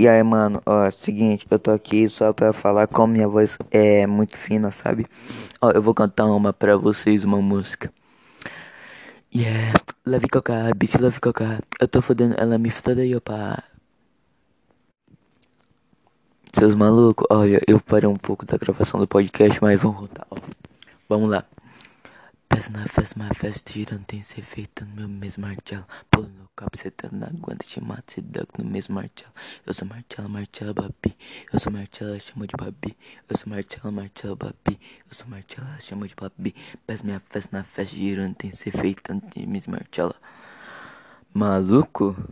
E aí, mano, ó, seguinte, eu tô aqui só pra falar como minha voz é muito fina, sabe? Ó, eu vou cantar uma pra vocês, uma música. Yeah, leve coca, bitch, leve coca. Eu tô fodendo, ela me foda aí, opa. Seus malucos, olha, eu parei um pouco da gravação do podcast, mas vamos voltar, ó. Vamos lá. Peça na festa, uma festa tirando, tem ser feita no meu mesmo martelo. Pulo no copo, cê tá na aguenta, te mato, se duck no mesmo martelo. Eu sou martelo, martelo, babi. Eu sou martelo, chama de babi. Eu sou martelo, martelo, babi. Eu sou martelo, chama de babi. Peça minha festa na festa girando, tem ser feita no mesmo martelo. Maluco?